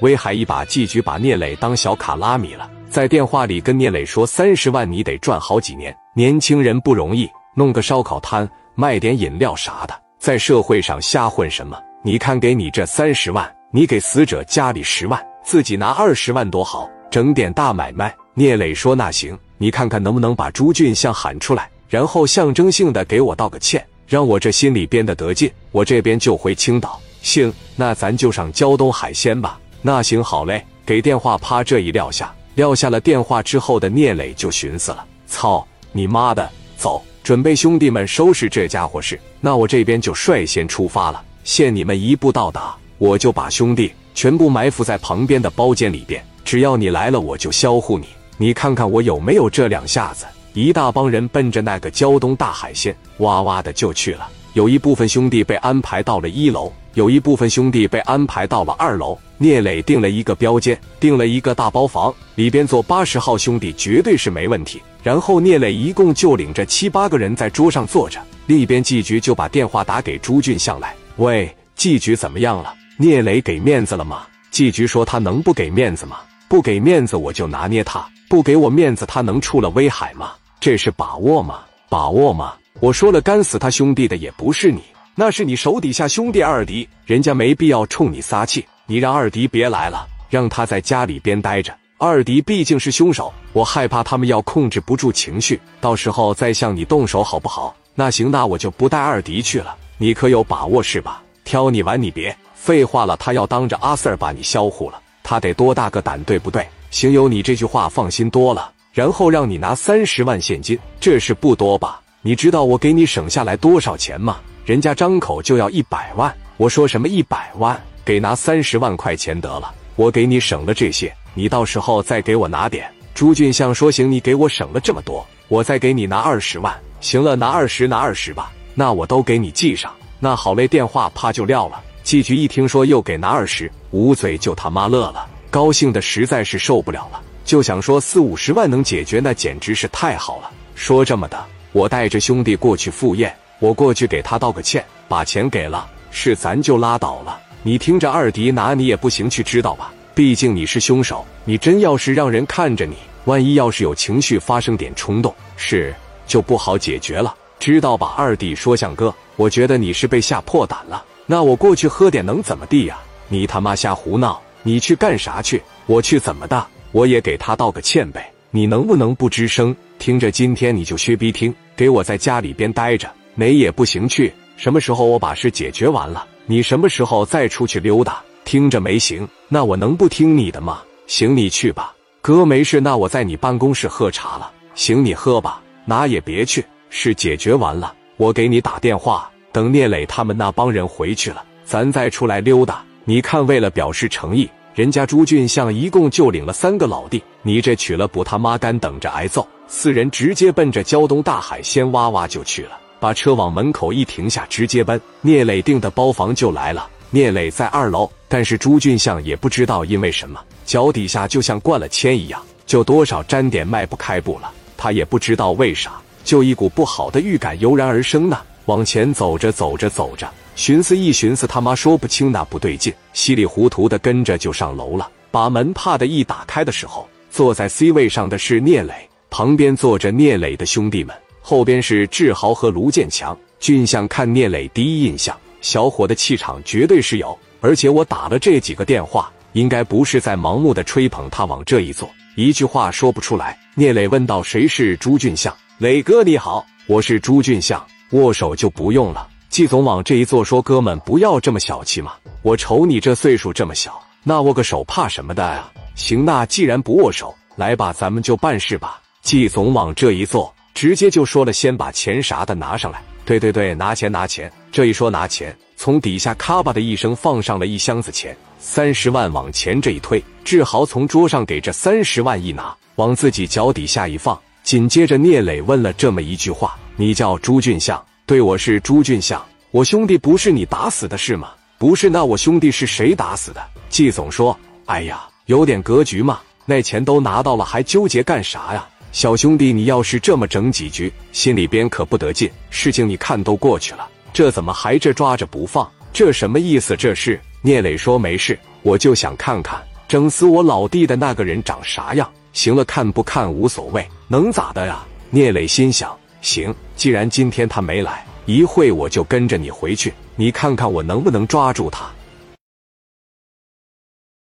威海一把季局把聂磊当小卡拉米了，在电话里跟聂磊说：“三十万你得赚好几年，年轻人不容易，弄个烧烤摊，卖点饮料啥的，在社会上瞎混什么？你看给你这三十万，你给死者家里十万，自己拿二十万多好，整点大买卖。”聂磊说：“那行，你看看能不能把朱俊相喊出来，然后象征性的给我道个歉，让我这心里边的得劲，我这边就回青岛。行，那咱就上胶东海鲜吧。那行好嘞。给电话，啪这一撂下，撂下了电话之后的聂磊就寻思了：操你妈的，走，准备兄弟们收拾这家伙事。那我这边就率先出发了，限你们一步到达，我就把兄弟全部埋伏在旁边的包间里边，只要你来了，我就销户你。”你看看我有没有这两下子？一大帮人奔着那个胶东大海鲜，哇哇的就去了。有一部分兄弟被安排到了一楼，有一部分兄弟被安排到了二楼。聂磊定了一个标间，定了一个大包房，里边坐八十号兄弟绝对是没问题。然后聂磊一共就领着七八个人在桌上坐着。另一边季局就把电话打给朱俊相来：“喂，季局怎么样了？聂磊给面子了吗？”季局说：“他能不给面子吗？不给面子我就拿捏他。”不给我面子，他能出了威海吗？这是把握吗？把握吗？我说了，干死他兄弟的也不是你，那是你手底下兄弟二迪，人家没必要冲你撒气。你让二迪别来了，让他在家里边待着。二迪毕竟是凶手，我害怕他们要控制不住情绪，到时候再向你动手，好不好？那行，那我就不带二迪去了。你可有把握是吧？挑你玩，你别废话了。他要当着阿 Sir 把你销户了，他得多大个胆，对不对？行，有你这句话放心多了。然后让你拿三十万现金，这是不多吧？你知道我给你省下来多少钱吗？人家张口就要一百万，我说什么一百万，给拿三十万块钱得了。我给你省了这些，你到时候再给我拿点。朱俊相说行，你给我省了这么多，我再给你拿二十万。行了，拿二十，拿二十吧。那我都给你记上。那好嘞，电话啪就撂了。季局一听说又给拿二十，捂嘴就他妈乐了。高兴的实在是受不了了，就想说四五十万能解决，那简直是太好了。说这么的，我带着兄弟过去赴宴，我过去给他道个歉，把钱给了，是咱就拉倒了。你听着，二迪拿你也不行去，知道吧？毕竟你是凶手，你真要是让人看着你，万一要是有情绪发生点冲动，是就不好解决了，知道吧？二弟说相哥，我觉得你是被吓破胆了。那我过去喝点能怎么地呀？你他妈瞎胡闹！你去干啥去？我去怎么的？我也给他道个歉呗。你能不能不吱声？听着，今天你就薛逼听，给我在家里边待着，哪也不行去。什么时候我把事解决完了，你什么时候再出去溜达？听着没行？那我能不听你的吗？行，你去吧，哥没事。那我在你办公室喝茶了。行，你喝吧，哪也别去。事解决完了，我给你打电话。等聂磊他们那帮人回去了，咱再出来溜达。你看，为了表示诚意，人家朱俊相一共就领了三个老弟，你这娶了不他妈干等着挨揍。四人直接奔着胶东大海鲜哇哇就去了，把车往门口一停下，直接奔聂磊订的包房就来了。聂磊在二楼，但是朱俊相也不知道因为什么，脚底下就像灌了铅一样，就多少沾点迈不开步了。他也不知道为啥，就一股不好的预感油然而生呢。往前走着走着走着。寻思一寻思，他妈说不清那不对劲，稀里糊涂的跟着就上楼了。把门啪的一打开的时候，坐在 C 位上的是聂磊，旁边坐着聂磊的兄弟们，后边是志豪和卢建强。俊相看聂磊第一印象，小伙的气场绝对是有，而且我打了这几个电话，应该不是在盲目的吹捧他往这一坐，一句话说不出来。聂磊问道：“谁是朱俊相？”磊哥你好，我是朱俊相，握手就不用了。季总往这一坐，说：“哥们，不要这么小气嘛！我瞅你这岁数这么小，那握个手怕什么的呀？行，那既然不握手，来吧，咱们就办事吧。”季总往这一坐，直接就说了：“先把钱啥的拿上来。”对对对，拿钱拿钱。这一说拿钱，从底下咔吧的一声放上了一箱子钱，三十万往前这一推，志豪从桌上给这三十万一拿，往自己脚底下一放，紧接着聂磊问了这么一句话：“你叫朱俊相？”对我是朱俊相，我兄弟不是你打死的是吗？不是，那我兄弟是谁打死的？季总说：“哎呀，有点格局嘛，那钱都拿到了，还纠结干啥呀？小兄弟，你要是这么整几局，心里边可不得劲。事情你看都过去了，这怎么还这抓着不放？这什么意思？这是聂磊说没事，我就想看看整死我老弟的那个人长啥样？行了，看不看无所谓，能咋的呀？聂磊心想：行，既然今天他没来，一会我就跟着你回去，你看看我能不能抓住他。